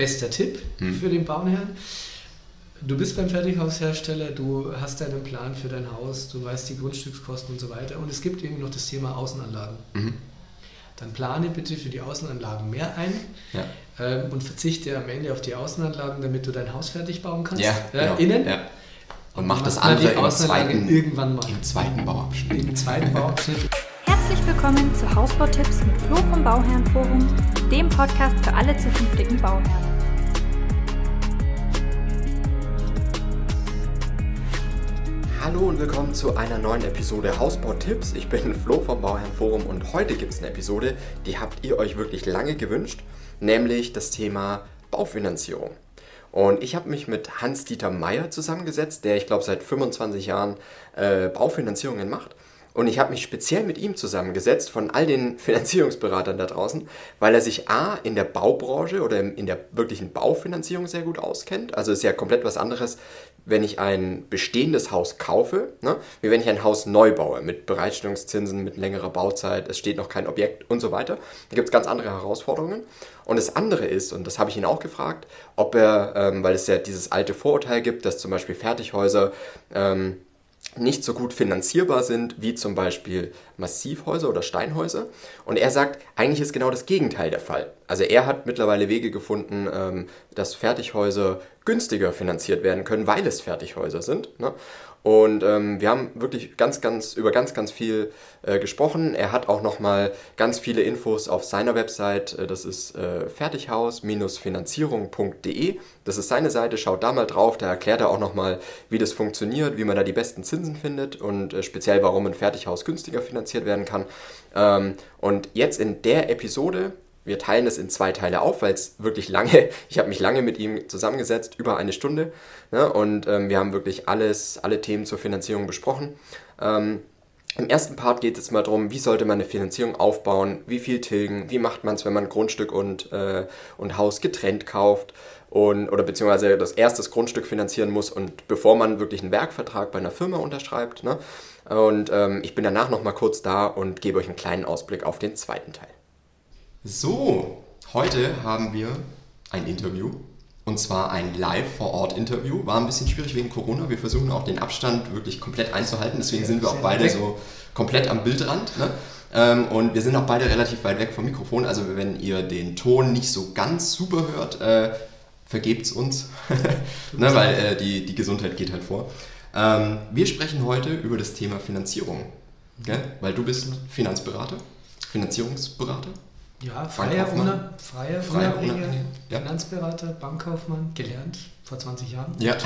bester Tipp mhm. für den Bauherrn. Du bist beim Fertighaushersteller, du hast deinen Plan für dein Haus, du weißt die Grundstückskosten und so weiter. Und es gibt eben noch das Thema Außenanlagen. Mhm. Dann plane bitte für die Außenanlagen mehr ein ja. ähm, und verzichte am Ende auf die Außenanlagen, damit du dein Haus fertig bauen kannst. Ja, äh, genau. Innen. Ja. Und, und mach das andere im zweiten, irgendwann mal. Im zweiten Bauabschnitt. Im zweiten Bauabschnitt. Herzlich willkommen zu Hausbautipps mit Flo vom Bauherrenforum, dem Podcast für alle zukünftigen Bauherren. Hallo und willkommen zu einer neuen Episode Hausbautipps. Ich bin Flo vom Bauherrenforum und heute gibt es eine Episode, die habt ihr euch wirklich lange gewünscht, nämlich das Thema Baufinanzierung. Und ich habe mich mit Hans-Dieter Meyer zusammengesetzt, der ich glaube seit 25 Jahren äh, Baufinanzierungen macht. Und ich habe mich speziell mit ihm zusammengesetzt von all den Finanzierungsberatern da draußen, weil er sich A in der Baubranche oder in der wirklichen Baufinanzierung sehr gut auskennt. Also ist ja komplett was anderes, wenn ich ein bestehendes Haus kaufe, ne, wie wenn ich ein Haus neu baue, mit Bereitstellungszinsen, mit längerer Bauzeit, es steht noch kein Objekt und so weiter. Da gibt es ganz andere Herausforderungen. Und das andere ist, und das habe ich ihn auch gefragt, ob er, ähm, weil es ja dieses alte Vorurteil gibt, dass zum Beispiel Fertighäuser ähm, nicht so gut finanzierbar sind wie zum Beispiel Massivhäuser oder Steinhäuser. Und er sagt, eigentlich ist genau das Gegenteil der Fall. Also er hat mittlerweile Wege gefunden, ähm, dass Fertighäuser günstiger finanziert werden können, weil es Fertighäuser sind. Ne? Und ähm, wir haben wirklich ganz, ganz über ganz, ganz viel äh, gesprochen. Er hat auch nochmal ganz viele Infos auf seiner Website. Äh, das ist äh, fertighaus-finanzierung.de. Das ist seine Seite. Schaut da mal drauf. Da erklärt er auch nochmal, wie das funktioniert, wie man da die besten Zinsen findet und äh, speziell, warum ein Fertighaus günstiger finanziert werden kann. Ähm, und jetzt in der Episode wir teilen das in zwei Teile auf, weil es wirklich lange, ich habe mich lange mit ihm zusammengesetzt, über eine Stunde. Ne, und ähm, wir haben wirklich alles, alle Themen zur Finanzierung besprochen. Ähm, Im ersten Part geht es mal darum, wie sollte man eine Finanzierung aufbauen, wie viel tilgen, wie macht man es, wenn man Grundstück und, äh, und Haus getrennt kauft und, oder beziehungsweise das erste Grundstück finanzieren muss und bevor man wirklich einen Werkvertrag bei einer Firma unterschreibt. Ne? Und ähm, ich bin danach nochmal kurz da und gebe euch einen kleinen Ausblick auf den zweiten Teil. So, heute haben wir ein Interview. Und zwar ein Live-vor-Ort-Interview. War ein bisschen schwierig wegen Corona. Wir versuchen auch den Abstand wirklich komplett einzuhalten. Deswegen sind wir auch beide so komplett am Bildrand. Ne? Ähm, und wir sind auch beide relativ weit weg vom Mikrofon. Also wenn ihr den Ton nicht so ganz super hört, äh, vergebt's uns. ne? Weil äh, die, die Gesundheit geht halt vor. Ähm, wir sprechen heute über das Thema Finanzierung. Gell? Weil du bist Finanzberater, Finanzierungsberater. Ja, freier, freier, freier, freier ja. Finanzberater, Bankkaufmann, gelernt vor 20 Jahren. Ja.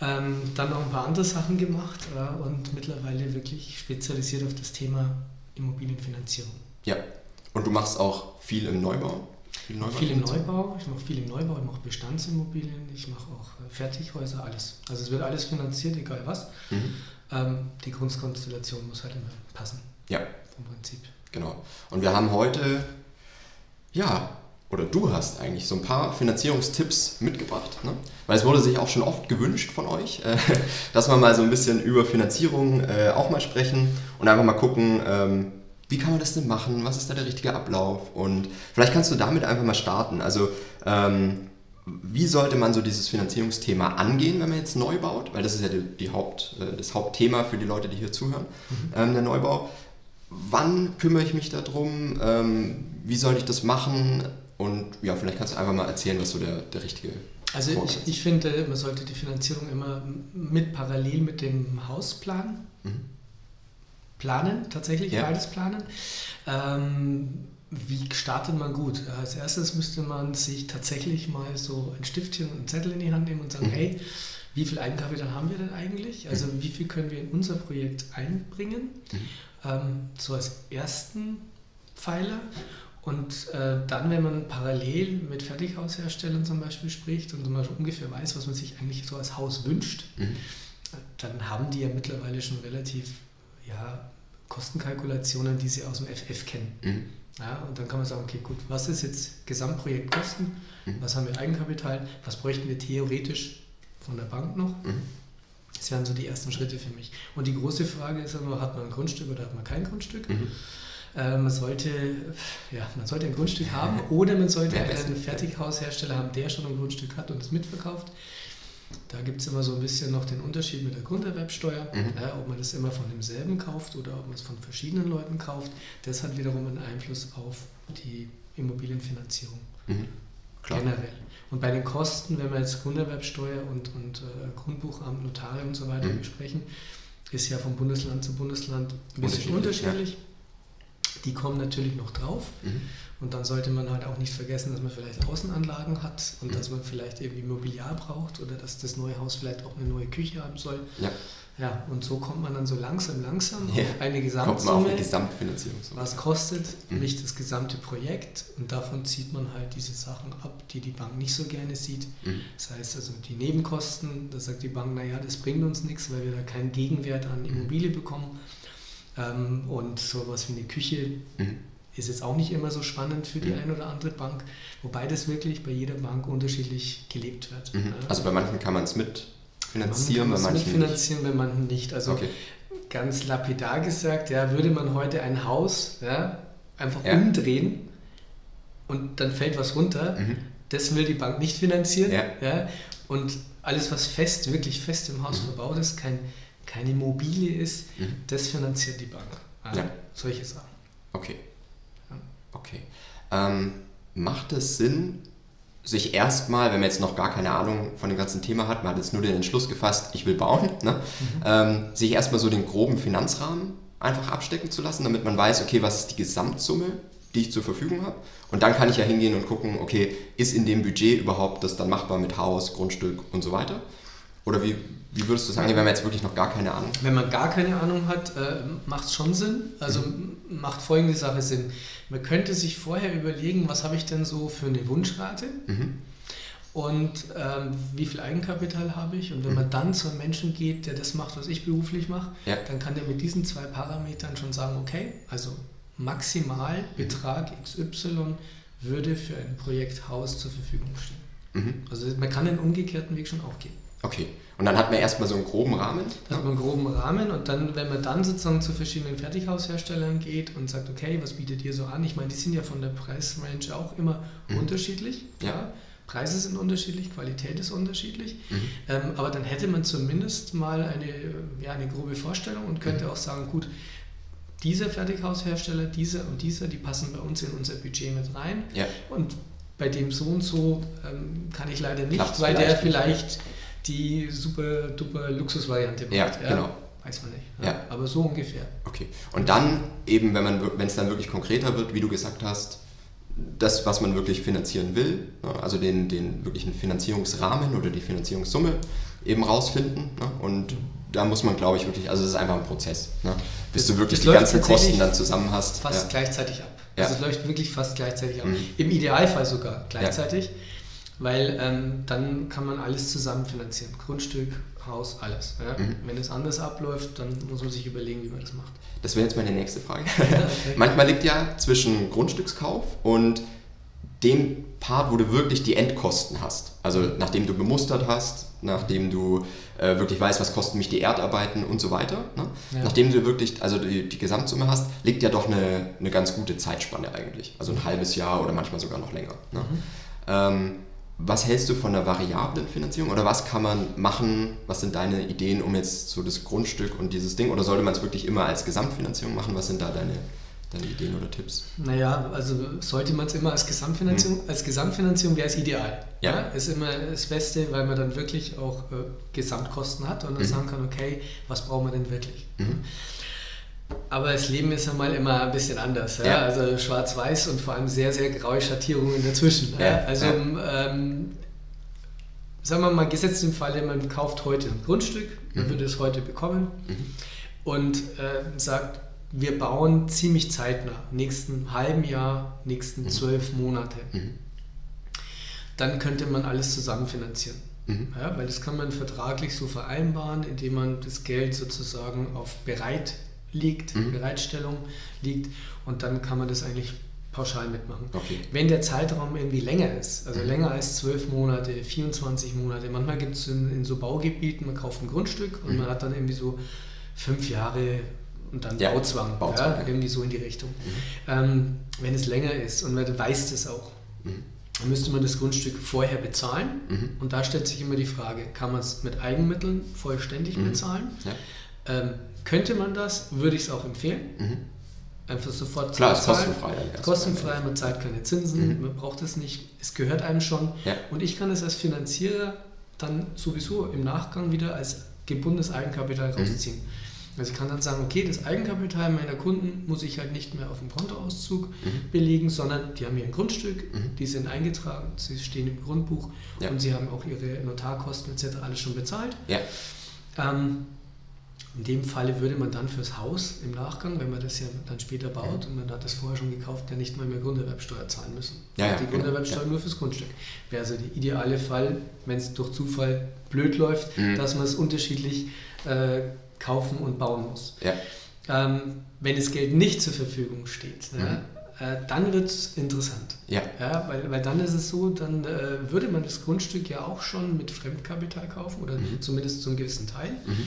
ähm, dann noch ein paar andere Sachen gemacht äh, und mittlerweile wirklich spezialisiert auf das Thema Immobilienfinanzierung. Ja, und du machst auch viel im Neubau? Viel, Neubau viel im Neubau, ich mache viel im Neubau, ich mache Bestandsimmobilien, ich mache auch äh, Fertighäuser, alles. Also es wird alles finanziert, egal was. Mhm. Ähm, die Grundkonstellation muss halt immer passen. Ja. Vom Prinzip. Genau. Und wir haben heute, ja, oder du hast eigentlich so ein paar Finanzierungstipps mitgebracht. Ne? Weil es wurde sich auch schon oft gewünscht von euch, äh, dass wir mal so ein bisschen über Finanzierung äh, auch mal sprechen und einfach mal gucken, ähm, wie kann man das denn machen, was ist da der richtige Ablauf und vielleicht kannst du damit einfach mal starten. Also ähm, wie sollte man so dieses Finanzierungsthema angehen, wenn man jetzt neu baut? Weil das ist ja die, die Haupt, äh, das Hauptthema für die Leute, die hier zuhören, mhm. ähm, der Neubau wann kümmere ich mich darum, ähm, wie soll ich das machen und ja, vielleicht kannst du einfach mal erzählen, was so der, der richtige also ich, ich, finde, man sollte die Finanzierung immer mit parallel mit dem Hausplan mhm. Planen, tatsächlich ja. beides planen. Ähm, wie startet man gut? Als erstes müsste man sich tatsächlich mal so ein Stiftchen und einen Zettel in die Hand nehmen und sagen, mhm. hey, wie viel Eigenkapital haben wir denn eigentlich? Also mhm. wie viel können wir in unser Projekt einbringen? Mhm ähm, so als ersten Pfeiler. Und äh, dann, wenn man parallel mit Fertighausherstellern zum Beispiel spricht und man ungefähr weiß, was man sich eigentlich so als Haus wünscht, mhm. dann haben die ja mittlerweile schon relativ ja, Kostenkalkulationen, die sie aus dem FF kennen. Mhm. Ja, und dann kann man sagen, okay, gut, was ist jetzt Gesamtprojektkosten? Mhm. Was haben wir Eigenkapital? Was bräuchten wir theoretisch von der Bank noch? Mhm. Das wären so die ersten Schritte für mich. Und die große Frage ist immer, hat man ein Grundstück oder hat man kein Grundstück? Mhm. Äh, man, sollte, ja, man sollte ein Grundstück haben oder man sollte einen Fertighaushersteller haben, der schon ein Grundstück hat und es mitverkauft. Da gibt es immer so ein bisschen noch den Unterschied mit der Grunderwerbsteuer, mhm. ja, ob man das immer von demselben kauft oder ob man es von verschiedenen Leuten kauft. Das hat wiederum einen Einfluss auf die Immobilienfinanzierung mhm. generell. Und bei den Kosten, wenn wir jetzt Grunderwerbsteuer und, und äh, Grundbuchamt, Notare und so weiter mhm. besprechen, ist ja von Bundesland zu Bundesland ein bisschen unterschiedlich. unterschiedlich. Ja. Die kommen natürlich noch drauf. Mhm. Und dann sollte man halt auch nicht vergessen, dass man vielleicht Außenanlagen hat und mhm. dass man vielleicht eben Immobiliar braucht oder dass das neue Haus vielleicht auch eine neue Küche haben soll. Ja. Ja, und so kommt man dann so langsam, langsam ja. auf eine Gesamtsumme. Kommt man auf eine Gesamtfinanzierung. Was kostet mhm. mich das gesamte Projekt? Und davon zieht man halt diese Sachen ab, die die Bank nicht so gerne sieht. Mhm. Das heißt also die Nebenkosten, da sagt die Bank, naja, das bringt uns nichts, weil wir da keinen Gegenwert an mhm. Immobilie bekommen. Ähm, und sowas wie eine Küche mhm. Ist jetzt auch nicht immer so spannend für die mhm. eine oder andere Bank, wobei das wirklich bei jeder Bank unterschiedlich gelebt wird. Mhm. Also bei manchen kann man es mit finanzieren, bei manchen mitfinanzieren, nicht. bei manchen nicht. Also okay. ganz lapidar gesagt, ja, würde man heute ein Haus ja, einfach ja. umdrehen und dann fällt was runter, mhm. das will die Bank nicht finanzieren. Ja. ja. Und alles, was fest, wirklich fest im Haus mhm. verbaut ist, kein keine Immobilie ist, mhm. das finanziert die Bank. Also. Solche Sachen. Okay. Okay. Ähm, macht es Sinn, sich erstmal, wenn man jetzt noch gar keine Ahnung von dem ganzen Thema hat, man hat jetzt nur den Entschluss gefasst, ich will bauen, ne? Mhm. ähm, sich erstmal so den groben Finanzrahmen einfach abstecken zu lassen, damit man weiß, okay, was ist die Gesamtsumme, die ich zur Verfügung habe. Und dann kann ich ja hingehen und gucken, okay, ist in dem Budget überhaupt das dann machbar mit Haus, Grundstück und so weiter? Oder wie, wie würdest du sagen, wenn man jetzt wirklich noch gar keine Ahnung hat? Wenn man gar keine Ahnung hat, äh, macht es schon Sinn. Also mhm. macht folgende Sache Sinn. Man könnte sich vorher überlegen, was habe ich denn so für eine Wunschrate mhm. und ähm, wie viel Eigenkapital habe ich. Und wenn mhm. man dann zu einem Menschen geht, der das macht, was ich beruflich mache, ja. dann kann der mit diesen zwei Parametern schon sagen, okay, also Maximalbetrag mhm. XY würde für ein Projekt Haus zur Verfügung stehen. Mhm. Also man kann den umgekehrten Weg schon auch gehen. Okay. Und dann hat man erstmal so einen groben Rahmen? Dann hat man einen groben Rahmen und dann, wenn man dann sozusagen zu verschiedenen Fertighausherstellern geht und sagt, okay, was bietet ihr so an? Ich meine, die sind ja von der Preisrange auch immer mhm. unterschiedlich. Ja. ja. Preise sind unterschiedlich, Qualität ist unterschiedlich. Mhm. Ähm, aber dann hätte man zumindest mal eine, ja, eine grobe Vorstellung und könnte mhm. auch sagen, gut, dieser Fertighaushersteller, dieser und dieser, die passen bei uns in unser Budget mit rein. Ja. Und bei dem so und so ähm, kann ich leider nicht, Klappt's weil der vielleicht die super duper Luxusvariante macht. Ja, ja, genau. Weiß man nicht. Ja. ja. Aber so ungefähr. Okay. Und dann eben, wenn man wenn es dann wirklich konkreter wird, wie du gesagt hast, das, was man wirklich finanzieren will, ne, also den, den wirklichen Finanzierungsrahmen oder die Finanzierungssumme eben rausfinden. Ne, und da muss man, glaube ich, wirklich, also es ist einfach ein Prozess, ne, bis das, du wirklich die ganzen Kosten dann zusammen hast. Fast ja. gleichzeitig ab. Ja. Also es läuft wirklich fast gleichzeitig ab. Mhm. Im Idealfall sogar gleichzeitig. Ja weil ähm, dann kann man alles zusammen finanzieren. Grundstück, Haus, alles. Ja? Mhm. Wenn es anders abläuft, dann muss man sich überlegen, wie man das macht. Das wäre jetzt meine nächste Frage. okay. Manchmal liegt ja zwischen Grundstückskauf und dem Part, wo du wirklich die Endkosten hast. Also nachdem du bemustert hast, nachdem du äh, wirklich weißt, was kosten mich die Erdarbeiten und so weiter. Ne? Ja. Nachdem du wirklich also die, die, Gesamtsumme hast, liegt ja doch eine, eine ganz gute Zeitspanne eigentlich. Also ein halbes Jahr oder manchmal sogar noch länger. Ne? Mhm. Ähm, was hältst du von der variablen Finanzierung oder was kann man machen? Was sind deine Ideen, um jetzt so das Grundstück und dieses Ding oder sollte man es wirklich immer als Gesamtfinanzierung machen? Was sind da deine, deine Ideen oder Tipps? Naja, also sollte man es immer als Gesamtfinanzierung, hm. als Gesamtfinanzierung wäre es ideal. Ja. ja. Ist immer das Beste, weil man dann wirklich auch äh, Gesamtkosten hat und dann mhm. sagen kann, okay, was brauchen wir denn wirklich? Mhm. Aber das Leben ist ja mal immer ein bisschen anders. Ja? Ja. Also schwarz-weiß und vor allem sehr, sehr graue Schattierungen dazwischen. Ja. Also, ähm, sagen wir mal, gesetzt im Falle, man kauft heute ein Grundstück, man mhm. würde es heute bekommen mhm. und äh, sagt, wir bauen ziemlich zeitnah, nächsten halben Jahr, nächsten mhm. zwölf Monate. Mhm. Dann könnte man alles zusammen finanzieren. Mhm. Ja, weil das kann man vertraglich so vereinbaren, indem man das Geld sozusagen auf bereit liegt, mhm. Bereitstellung liegt und dann kann man das eigentlich pauschal mitmachen. Okay. Wenn der Zeitraum irgendwie länger ist, also mhm. länger als 12 Monate, 24 Monate, manchmal gibt es in, in, so Baugebieten, man kauft ein Grundstück und mhm. man hat dann irgendwie so fünf Jahre und dann ja, Bauzwang, Bauzwang ja, irgendwie so in die Richtung. Mhm. Ähm, wenn es länger ist und man weiß es auch, mhm. dann müsste man das Grundstück vorher bezahlen. Mhm. Und da stellt sich immer die Frage, kann man es mit Eigenmitteln vollständig bezahlen? Ja. Ähm, könnte man das, würde ich es auch empfehlen. Mhm. Einfach sofort Klar, ist kostenfrei. Kostenfrei, man zahlt keine Zinsen, mhm. man braucht es nicht, es gehört einem schon. Und ich kann es als Finanzierer dann sowieso im Nachgang wieder als gebundenes Eigenkapital rausziehen. Also ich kann dann sagen, okay, das Eigenkapital meiner Kunden muss ich halt nicht mehr auf dem Kontoauszug mhm. belegen, sondern die haben hier ein Grundstück, mhm. die sind eingetragen, sie stehen im Grundbuch ja. und sie haben auch ihre Notarkosten etc. alles schon bezahlt. Ja. Ähm, in dem Falle würde man dann fürs Haus im Nachgang, wenn man das ja dann später baut und man hat das vorher schon gekauft, ja nicht mal mehr Grunderwerbsteuer zahlen müssen. Ja, ja, die genau. Grunderwerbsteuer genau. nur fürs Grundstück. Wäre also der ideale Fall, wenn es durch Zufall blöd läuft, mhm. dass man es unterschiedlich äh, kaufen und bauen muss. Ja. Ähm, wenn das Geld nicht zur Verfügung steht, mhm. ja, äh, dann wird es interessant. Ja. Ja, weil, weil dann ist es so, dann äh, würde man das Grundstück ja auch schon mit Fremdkapital kaufen oder mhm. zumindest zum gewissen Teil. Mhm.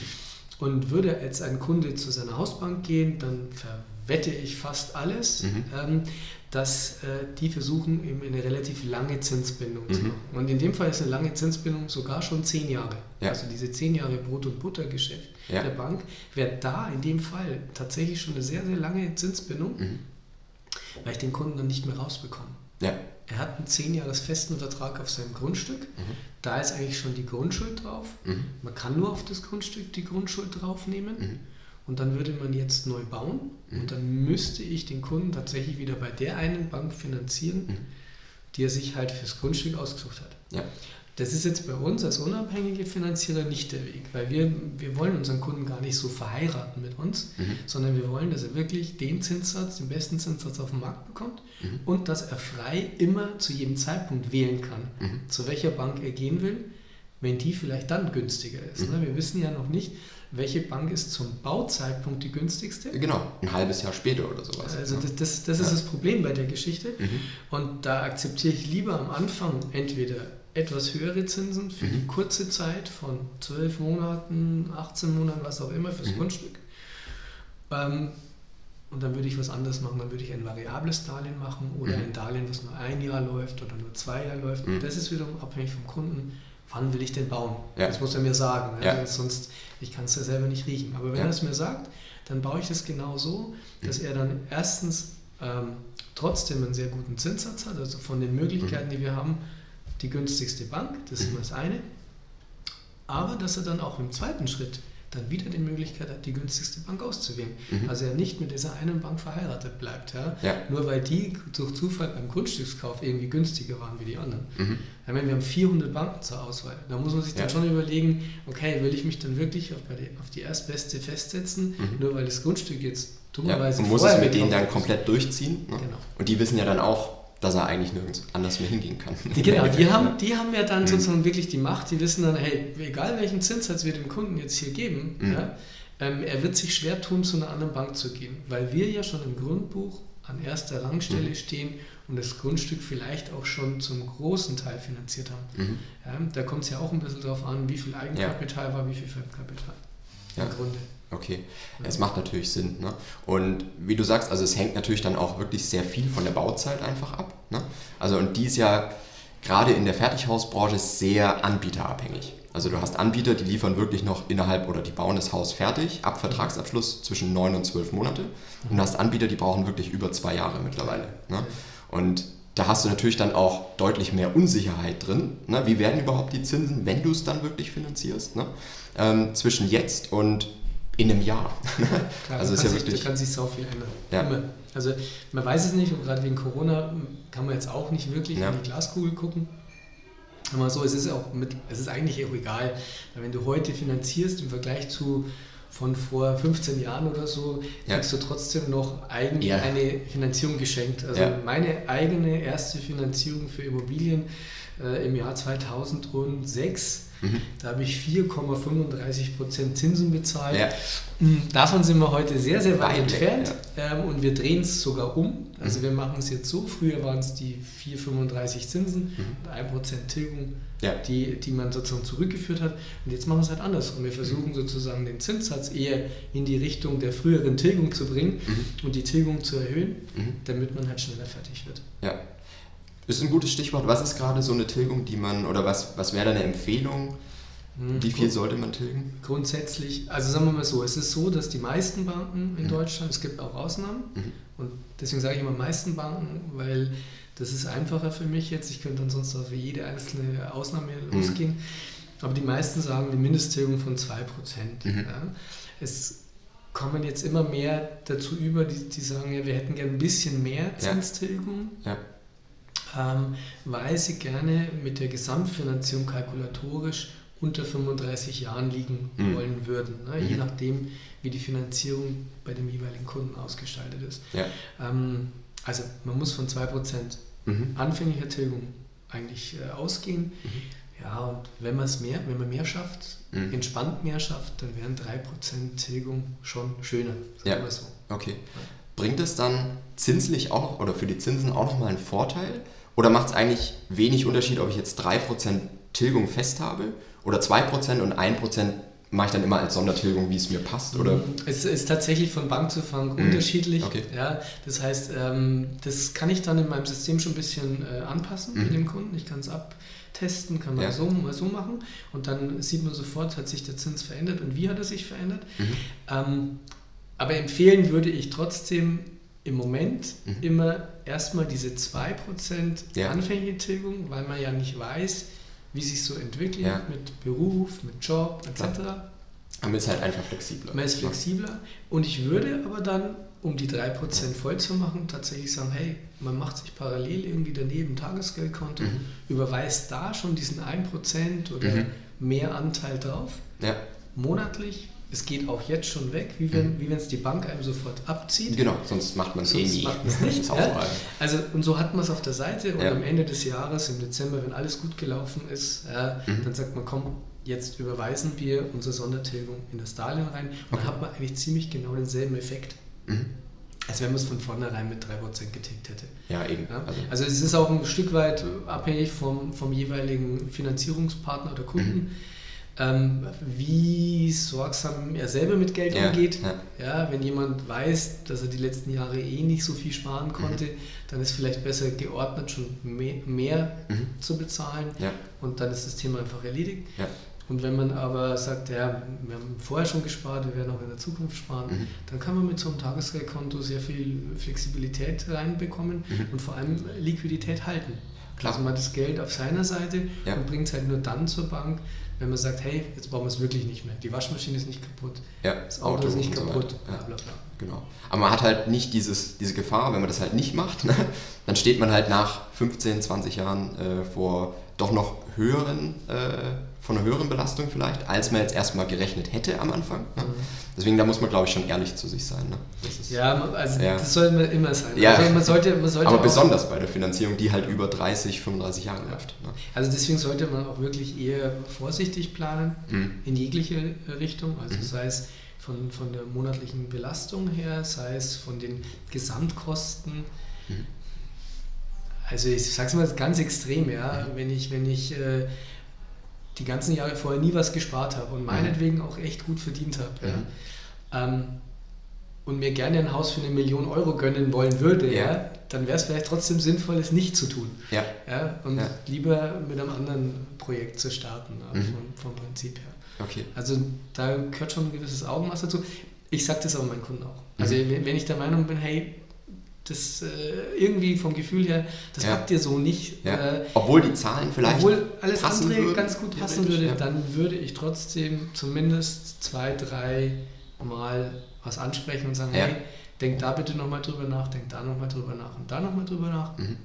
Und würde jetzt ein Kunde zu seiner Hausbank gehen, dann verwette ich fast alles, mhm. ähm, dass äh, die versuchen, eben eine relativ lange Zinsbindung mhm. zu machen. Und in dem Fall ist eine lange Zinsbindung sogar schon zehn Jahre. Ja. Also diese zehn Jahre Brot- und Buttergeschäft ja. der Bank wäre da in dem Fall tatsächlich schon eine sehr, sehr lange Zinsbindung, mhm. weil ich den Kunden dann nicht mehr rausbekomme. Ja. Er hat einen zehn Jahres festen Vertrag auf seinem Grundstück. Mhm. Da ist eigentlich schon die Grundschuld drauf. Mhm. Man kann nur auf das Grundstück die Grundschuld draufnehmen. Mhm und dann würde man jetzt neu bauen mhm. und dann müsste ich den Kunden tatsächlich wieder bei der einen Bank finanzieren, mhm. die er sich halt fürs Grundstück ausgesucht hat. Ja. Das ist jetzt bei uns als unabhängige Finanzierer nicht der Weg, weil wir, wir wollen unseren Kunden gar nicht so verheiraten mit uns, mhm. sondern wir wollen, dass er wirklich den Zinssatz, den besten Zinssatz auf dem Markt bekommt mhm. und dass er frei immer zu jedem Zeitpunkt wählen kann, mhm. zu welcher Bank er gehen will, wenn die vielleicht dann günstiger ist. Ne? Mhm. Wir wissen ja noch nicht, welche Bank ist zum Bauzeitpunkt die günstigste? Genau, ein halbes Jahr später oder sowas. Also das, das, das ist das Problem bei der Geschichte. Mhm. Und da akzeptiere ich lieber am Anfang entweder etwas höhere Zinsen für mhm. die kurze Zeit von 12 Monaten, 18 Monaten, was auch immer fürs mhm. Grundstück. Ähm, und dann würde ich was anderes machen. Dann würde ich ein variables Darlehen machen oder mhm. ein Darlehen, das nur ein Jahr läuft oder nur zwei Jahre läuft. Mhm. Das ist wiederum abhängig vom Kunden wann will ich den bauen? Ja. Das muss er mir sagen. Ne? Ja. Also sonst, ich kann es ja selber nicht riechen. Aber wenn ja. er es mir sagt, dann baue ich das genau so, dass mhm. er dann erstens ähm, trotzdem einen sehr guten Zinssatz hat, also von den Möglichkeiten, mhm. die wir haben, die günstigste Bank, das ist mhm. das eine. Aber dass er dann auch im zweiten Schritt dann wieder die Möglichkeit hat, die günstigste Bank auszuwählen. Mhm. Also er nicht mit dieser einen Bank verheiratet bleibt. Ja? ja? Nur weil die durch Zufall beim Grundstückskauf irgendwie günstiger waren wie die anderen. Mhm. Ich meine, wir haben 400 Banken zur Auswahl. Da muss man sich dann ja. schon überlegen, okay, will ich mich dann wirklich auf, die, auf die erstbeste festsetzen, mhm. nur weil das Grundstück jetzt dummerweise ja, Und muss es mit denen dann komplett durchziehen. Ne? Genau. Und die wissen ja dann auch, dass er eigentlich nirgends anders mehr hingehen kann. Die, genau, die haben, die haben ja dann mhm. sozusagen wirklich die Macht, die wissen dann, hey, egal welchen Zinssatz wir dem Kunden jetzt hier geben, mhm. ja, ähm, er wird sich schwer tun, zu einer anderen Bank zu gehen, weil wir ja schon im Grundbuch an erster Rangstelle mhm. stehen und das Grundstück vielleicht auch schon zum großen Teil finanziert haben. Mhm. Ja, da kommt es ja auch ein bisschen darauf an, wie viel Eigenkapital ja. war, wie viel Fremdkapital. Im Grunde. Okay, es macht natürlich Sinn. Ne? Und wie du sagst, also es hängt natürlich dann auch wirklich sehr viel von der Bauzeit einfach ab. Ne? Also und die ist ja gerade in der Fertighausbranche sehr anbieterabhängig. Also du hast Anbieter, die liefern wirklich noch innerhalb oder die bauen das Haus fertig, ab Vertragsabschluss zwischen neun und zwölf Monate. Und du hast Anbieter, die brauchen wirklich über zwei Jahre mittlerweile. Ne? Und da hast du natürlich dann auch deutlich mehr Unsicherheit drin. Ne? Wie werden überhaupt die Zinsen, wenn du es dann wirklich finanzierst? Ne? Ähm, zwischen jetzt und in einem Jahr. Klar, also ist ja sich, wirklich, da kann sich so viel ändern. Ja. Immer. Also man weiß es nicht und gerade wegen Corona kann man jetzt auch nicht wirklich ja. in die Glaskugel gucken. Aber so, es ist auch mit, es ist eigentlich auch egal, weil wenn du heute finanzierst im Vergleich zu von vor 15 Jahren oder so, ja. kriegst du trotzdem noch eigen, ja. eine Finanzierung geschenkt. Also meine eigene erste Finanzierung für Immobilien äh, im Jahr 2006. Mhm. Da habe ich 4,35% Zinsen bezahlt. Ja. Hm, davon sind wir heute sehr, sehr weit, weit entfernt ja. ähm, und wir drehen es sogar um. Also mhm. wir machen es jetzt so, früher waren es die 4,35 Zinsen mhm. und 1% Tilgung, ja. die, die man sozusagen zurückgeführt hat. Und jetzt machen wir es halt anders und wir versuchen mhm. sozusagen den Zinssatz eher in die Richtung der früheren Tilgung zu bringen mhm. und die Tilgung zu erhöhen, mhm. damit man halt schneller fertig wird. Ja. Ist ein gutes Stichwort. Was ist gerade so eine Tilgung, die man, oder was, was wäre da eine Empfehlung? Hm, Wie viel sollte man tilgen? Grundsätzlich, also sagen wir mal so, es ist so, dass die meisten Banken in mhm. Deutschland, es gibt auch Ausnahmen, mhm. und deswegen sage ich immer meisten Banken, weil das ist einfacher für mich jetzt. Ich könnte ansonsten für jede einzelne Ausnahme mhm. losgehen. Aber die meisten sagen eine Mindesttilgung von 2%. Mhm. Ja. Es kommen jetzt immer mehr dazu über, die, die sagen, ja, wir hätten gerne ein bisschen mehr Zinstilgung. Ja. Ja ähm, weil sie gerne mit der Gesamtfinanzierung kalkulatorisch unter 35 Jahren liegen mhm. wollen würden, ne? je mhm. nachdem, wie die Finanzierung bei dem jeweiligen Kunden ausgestaltet ist. Ja. Ähm, also man muss von 2% mhm. anfänglicher Tilgung eigentlich äh, ausgehen. Mhm. Ja, und wenn man es mehr, wenn man mehr schafft, mhm. entspannt mehr schafft, dann wären 3% Tilgung schon schöner. Sagen ja. so. Okay. Bringt es dann zinslich auch oder für die Zinsen auch nochmal einen Vorteil? Oder macht es eigentlich wenig Unterschied, ob ich jetzt 3% Tilgung fest habe oder 2% und 1% mache ich dann immer als Sondertilgung, wie es mir passt? Oder? Es ist tatsächlich von Bank zu Bank mhm. unterschiedlich. Okay. Ja, das heißt, ähm, das kann ich dann in meinem System schon ein bisschen äh, anpassen mhm. mit dem Kunden. Ich kann es abtesten, kann man ja. so, mal so machen und dann sieht man sofort, hat sich der Zins verändert und wie hat er sich verändert. Mhm. Aber empfehlen würde ich trotzdem im Moment mhm. immer erstmal diese 2% ja. anfängliche Tilgung, weil man ja nicht weiß, wie sich so entwickelt ja. mit Beruf, mit Job etc. Man ist halt einfach flexibler. Man ist flexibler und ich würde aber dann, um die 3% voll zu machen, tatsächlich sagen, hey, man macht sich parallel irgendwie daneben Tagesgeldkonto, mhm. überweist da schon diesen 1% oder mhm. mehr Anteil drauf, ja. monatlich es geht auch jetzt schon weg, wie wenn mhm. es die Bank einem sofort abzieht. Genau, sonst macht man es nie. Macht nicht, ja? Also und so hat man es auf der Seite und ja. am Ende des Jahres, im Dezember, wenn alles gut gelaufen ist, ja, mhm. dann sagt man, komm, jetzt überweisen wir unsere Sondertilgung in das Darlehen rein und okay. dann hat man eigentlich ziemlich genau denselben Effekt. Mhm. Als wenn man es von vornherein mit 3% getickt hätte. Ja, eben. Ja? Also, also, es ist auch ein Stück weit abhängig vom, vom jeweiligen Finanzierungspartner oder Kunden. Mhm ähm, wie sorgsam er selber mit Geld ja, umgeht. Ja. ja. wenn jemand weiß, dass er die letzten Jahre eh nicht so viel sparen konnte, mhm. dann ist vielleicht besser geordnet, schon mehr, mehr mhm. zu bezahlen ja. und dann ist das Thema einfach erledigt. Und wenn man aber sagt, ja, wir haben vorher schon gespart, wir werden auch in der Zukunft sparen, mhm. dann kann man mit so einem Tagesgeldkonto sehr viel Flexibilität reinbekommen mhm. und vor allem Liquidität halten. Klar. Also man hat das Geld auf seiner Seite und bringt es halt nur dann zur Bank, wenn man sagt, hey, jetzt brauchen wir es wirklich nicht mehr. Die Waschmaschine ist nicht kaputt, ja, das Auto, Auto ist nicht kaputt, so bla, bla, bla. Genau. Aber man hat halt nicht dieses, diese Gefahr, wenn man das halt nicht macht, ne? dann steht man halt nach 15, 20 Jahren äh, vor doch noch höheren, äh, von einer höheren Belastung vielleicht, als man jetzt erstmal gerechnet hätte am Anfang. Ne? Mhm. Deswegen, da muss man, glaube ich, schon ehrlich zu sich sein. Ne? Ja, also ja. das sollte man immer sein. Ja. Also man sollte, man sollte Aber besonders bei der Finanzierung, die halt über 30, 35 Jahre ja. läuft. Ne? Also deswegen sollte man auch wirklich eher vorsichtig planen, mhm. in jegliche Richtung. Also mhm. sei es von, von der monatlichen Belastung her, sei es von den Gesamtkosten. Mhm. Also ich sage es mal ganz extrem, ja, mhm. wenn ich, wenn ich äh, die ganzen Jahre vorher nie was gespart habe und mhm. meinetwegen auch echt gut verdient habe. Ja. Mhm. Ähm, und mir gerne ein Haus für eine Million Euro gönnen wollen würde, ja. ja dann wäre es vielleicht trotzdem sinnvoll, es nicht zu tun. Ja. Ja, und ja. lieber mit einem anderen Projekt zu starten, mhm. vom, vom, Prinzip her. Okay. Also da gehört schon ein gewisses Augenmaß dazu. Ich sage das aber meinen Kunden auch. Also mhm. wenn ich der Meinung bin, hey, das äh, irgendwie vom Gefühl her, das ja. habt ihr so nicht. Ja. Äh, obwohl die Zahlen vielleicht. Obwohl alles andere würden, ganz gut passen würde, ja. dann würde ich trotzdem zumindest zwei, drei Mal was ansprechen und sagen, hey, denk da bitte nochmal drüber nach, denk da nochmal drüber nach und da nochmal drüber nach. Mhm.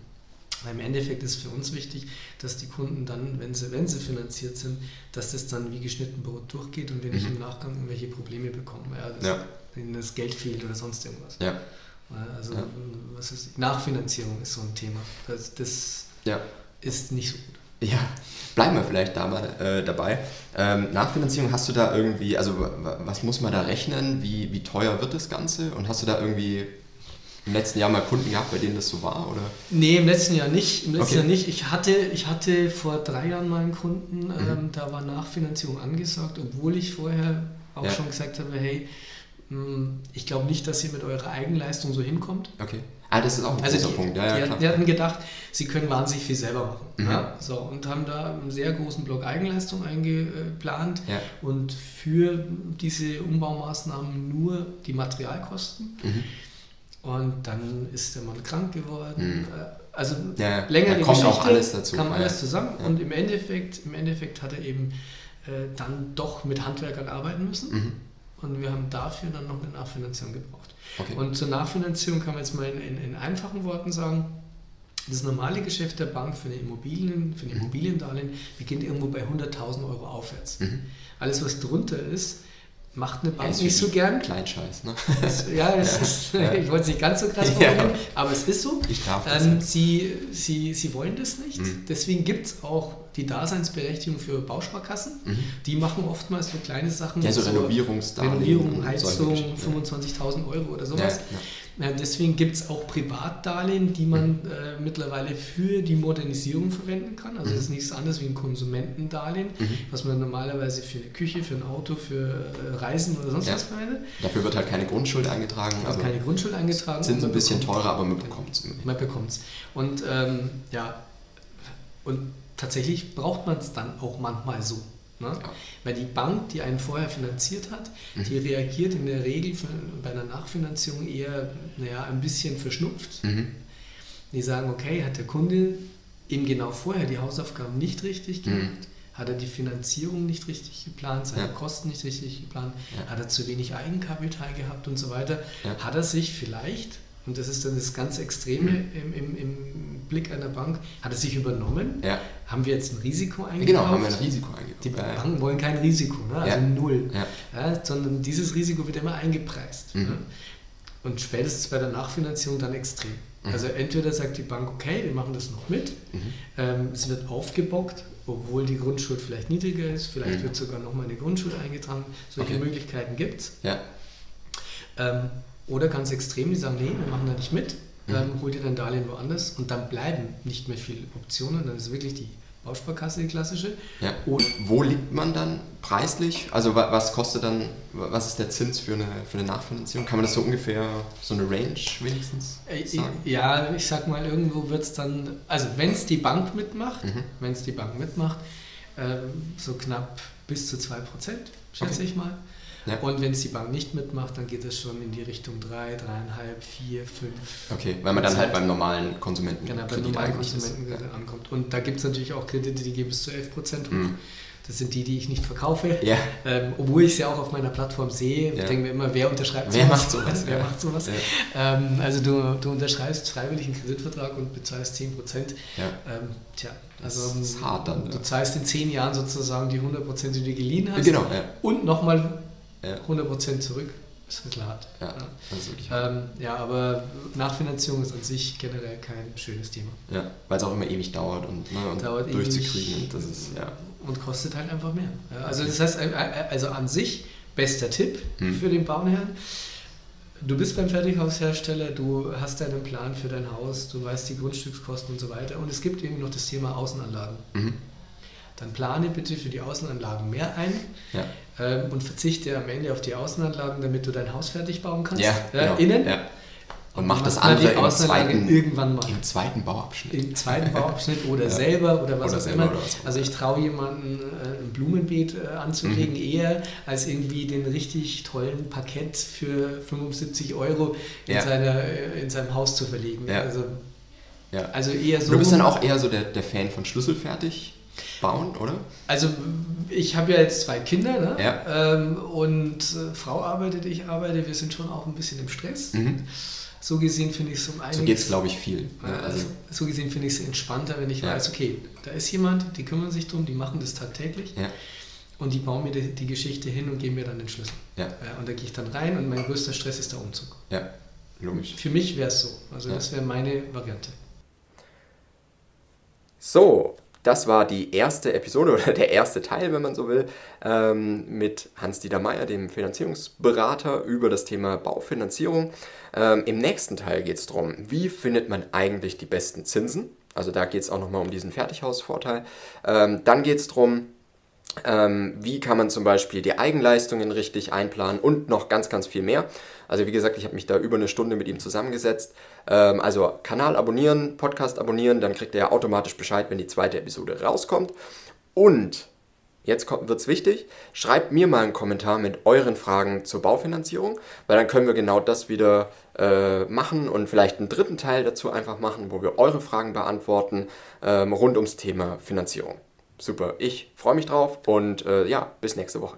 Weil im Endeffekt ist für uns wichtig, dass die Kunden dann, wenn sie, wenn sie finanziert sind, dass das dann wie geschnitten Brot durchgeht und wir nicht mhm. im Nachgang irgendwelche Probleme bekommen, ja, dass, wenn das Geld fehlt oder sonst irgendwas. Ja. Also ja. was ist, Nachfinanzierung ist so ein Thema. Das, das ja. ist nicht so gut. Ja, bleiben wir vielleicht da mal äh, dabei. Ähm, Nachfinanzierung, hast du da irgendwie, also was muss man da rechnen? Wie, wie teuer wird das Ganze? Und hast du da irgendwie im letzten Jahr mal Kunden gehabt, bei denen das so war? Oder? Nee, im letzten Jahr nicht. Im letzten okay. Jahr nicht. Ich hatte, ich hatte vor drei Jahren mal einen Kunden, mhm. ähm, da war Nachfinanzierung angesagt, obwohl ich vorher auch ja. schon gesagt habe, hey, ich glaube nicht, dass ihr mit eurer Eigenleistung so hinkommt. Okay. Ah, das ist auch ein also großer die, Punkt. Ja, ja, die, die, hatten gedacht, sie können wahnsinnig viel selber machen. Mhm. Ja, so, und haben da einen sehr großen Block Eigenleistung eingeplant ja. und für diese Umbaumaßnahmen nur die Materialkosten. Mhm. Und dann ist der Mann krank geworden. Mhm. Äh, also ja, längere kommt Geschichte, auch alles dazu. kam alles zusammen. Und im Endeffekt, im Endeffekt hat er eben äh, dann doch mit Handwerkern arbeiten müssen. Und wir haben dafür dann noch eine Nachfinanzierung gebraucht. Okay. Und zur Nachfinanzierung kann man jetzt mal in, in, in, einfachen Worten sagen, das normale Geschäft der Bank für, eine Immobilien, für ein mhm. Immobiliendarlehen beginnt irgendwo bei 100.000 Euro aufwärts. Mhm. Alles, was drunter ist, macht eine Bank nicht so gern. Kleinscheiß, ne? ja, es ist, ja. ich wollte es nicht ganz so krass formulieren, ja. aber es ist so. Ich darf das ähm, sie, sie, sie wollen das nicht. Mhm. Deswegen gibt es auch die Daseinsberechtigung für Bausparkassen. Mhm. Die machen oftmals so kleine Sachen. Ja, so, Renovierungsdarlehen. Renovierung, Heizung, 25.000 Euro oder sowas. Ja, Deswegen gibt es auch Privatdarlehen, die man mhm. äh, mittlerweile für die Modernisierung verwenden kann. Also mhm. das ist nichts anderes wie ein Konsumentendarlehen, mhm. was man normalerweise für eine Küche, für ein Auto, für äh, Reisen oder sonst ja. was verwendet. Dafür wird halt keine Grundschuld eingetragen. Also keine Grundschuld eingetragen. Sind so ein bisschen teurer, aber man bekommt es. Man bekommt es. Und ähm, ja, und tatsächlich braucht man es dann auch manchmal so. Ne? Ja. Weil die Bank, die einen vorher finanziert hat, mhm. die reagiert in der Regel bei einer Nachfinanzierung eher naja, ein bisschen verschnupft. Mhm. Die sagen, okay, hat der Kunde eben genau vorher die Hausaufgaben nicht richtig mhm. gemacht, mhm. hat er die Finanzierung nicht richtig geplant, seine ja. Kosten nicht richtig geplant, ja. hat er zu wenig Eigenkapital gehabt und so weiter, hat er sich vielleicht und das ist dann das ganz Extreme im, im, im Blick einer Bank. Hat es sich übernommen? Ja. Haben wir jetzt ein Risiko eingekauft? Genau, haben wir ein Risiko eingekauft. Die Banken wollen kein Risiko, ne? also ja. null. Ja. sondern dieses Risiko wird immer eingepreist. Mhm. Ne? Und spätestens bei der Nachfinanzierung dann extrem. Mhm. Also entweder sagt die Bank, okay, wir machen das noch mit, mhm. ähm, es wird aufgebockt, obwohl die Grundschuld vielleicht niedriger ist, vielleicht mhm. wird sogar nochmal eine Grundschuld eingetragen. Solche okay. Möglichkeiten gibt es. Ja. Ähm, oder ganz extrem, die sagen, nee, wir machen da nicht mit, ähm, hol dir dein Darlehen woanders und dann bleiben nicht mehr viele Optionen, dann ist wirklich die Bausparkasse die klassische. Ja. Und wo liegt man dann preislich? Also was kostet dann, was ist der Zins für eine, für eine Nachfinanzierung? Kann man das so ungefähr, so eine Range wenigstens äh, sagen? Ja, ich sag mal, irgendwo wird es dann, also wenn es die Bank mitmacht, mhm. wenn es die Bank mitmacht, ähm, so knapp bis zu 2%, schätze okay. ich mal. Ja. Und wenn es die Bank nicht mitmacht, dann geht es schon in die Richtung 3, 3,5, 4, 5. Okay, weil man dann halt beim normalen Konsumenten genau, beim normalen Konsumenten ja. ankommt. Und da gibt es natürlich auch Kredite, die gehen bis zu 11 Prozent hoch. Mhm. Das sind die, die ich nicht verkaufe. Ja. Ähm, obwohl ich es ja auch auf meiner Plattform sehe. Ja. Ich denke mir immer, wer unterschreibt wer sowas? Macht sowas? wer macht sowas? Ähm, also du, du unterschreibst freiwillig einen Kreditvertrag und bezahlst 10 Prozent. Ähm, tja, also das ist hart dann. Du zahlst in 10 Jahren sozusagen die 100 Prozent, die du geliehen hast. Genau. Und nochmal ja. 100% zurück. Das ist ein bisschen hart. Ja, das ist wirklich ähm, ja, aber Nachfinanzierung ist an sich generell kein schönes Thema. Ja, weil es auch immer ewig dauert und, ne, und dauert durchzukriegen. Ewig, das ist, ja. Und kostet halt einfach mehr. Ja, also das heißt, also an sich, bester Tipp hm. für den Bauherrn. Du bist beim Fertighaushersteller, du hast deinen Plan für dein Haus, du weißt die Grundstückskosten und so weiter. Und es gibt eben noch das Thema Außenanlagen. Mhm dann plane bitte für die Außenanlagen mehr ein ja. Ähm, und verzichte am Ende auf die Außenanlagen, damit du dein Haus fertig bauen kannst. Ja, genau. Innen. Ja. Und, mach das andere im zweiten, irgendwann mal. Im zweiten Bauabschnitt. Im zweiten Bauabschnitt oder selber oder was oder auch immer. Also ich traue jemanden äh, ein Blumenbeet äh, anzulegen mhm. eher als irgendwie den richtig tollen Parkett für 75 Euro in, seiner, äh, in seinem Haus zu verlegen. Also, also eher so. Du bist dann auch eher so der, der Fan von Schlüsselfertig? Bauen, oder? Also ich habe ja jetzt zwei Kinder ne? ja. Ähm, und äh, Frau arbeitet, ich arbeite, wir sind schon auch ein bisschen im Stress. Mhm. So gesehen finde ich es um einiges... So geht es, glaube ich, viel. Ja, also, so gesehen finde ich es entspannter, wenn ich ja. weiß, okay, da ist jemand, die kümmern sich drum, die machen das tagtäglich. Ja. Und die bauen mir die, die, Geschichte hin und geben mir dann den Schlüssel. Ja. und da gehe ich dann rein und mein größter Stress ist der Umzug. Ja, logisch. Für mich wäre es so. Also das wäre meine Variante. So, Das war die erste Episode oder der erste Teil, wenn man so will, ähm, mit Hans-Dieter Meyer, dem Finanzierungsberater, über das Thema Baufinanzierung. Ähm, Im nächsten Teil geht es darum, wie findet man eigentlich die besten Zinsen? Also da geht es auch nochmal um diesen Fertighausvorteil. Ähm, dann geht es darum, wie kann man zum Beispiel die Eigenleistungen richtig einplanen und noch ganz, ganz viel mehr. Also wie gesagt, ich habe mich da über eine Stunde mit ihm zusammengesetzt. Ähm, also Kanal abonnieren, Podcast abonnieren, dann kriegt er automatisch Bescheid, wenn die zweite Episode rauskommt. Und jetzt wird es wichtig, schreibt mir mal einen Kommentar mit euren Fragen zur Baufinanzierung, weil dann können wir genau das wieder äh, machen und vielleicht einen dritten Teil dazu einfach machen, wo wir eure Fragen beantworten ähm, rund ums Thema Finanzierung. Super, ich freue mich drauf und äh, ja, bis nächste Woche.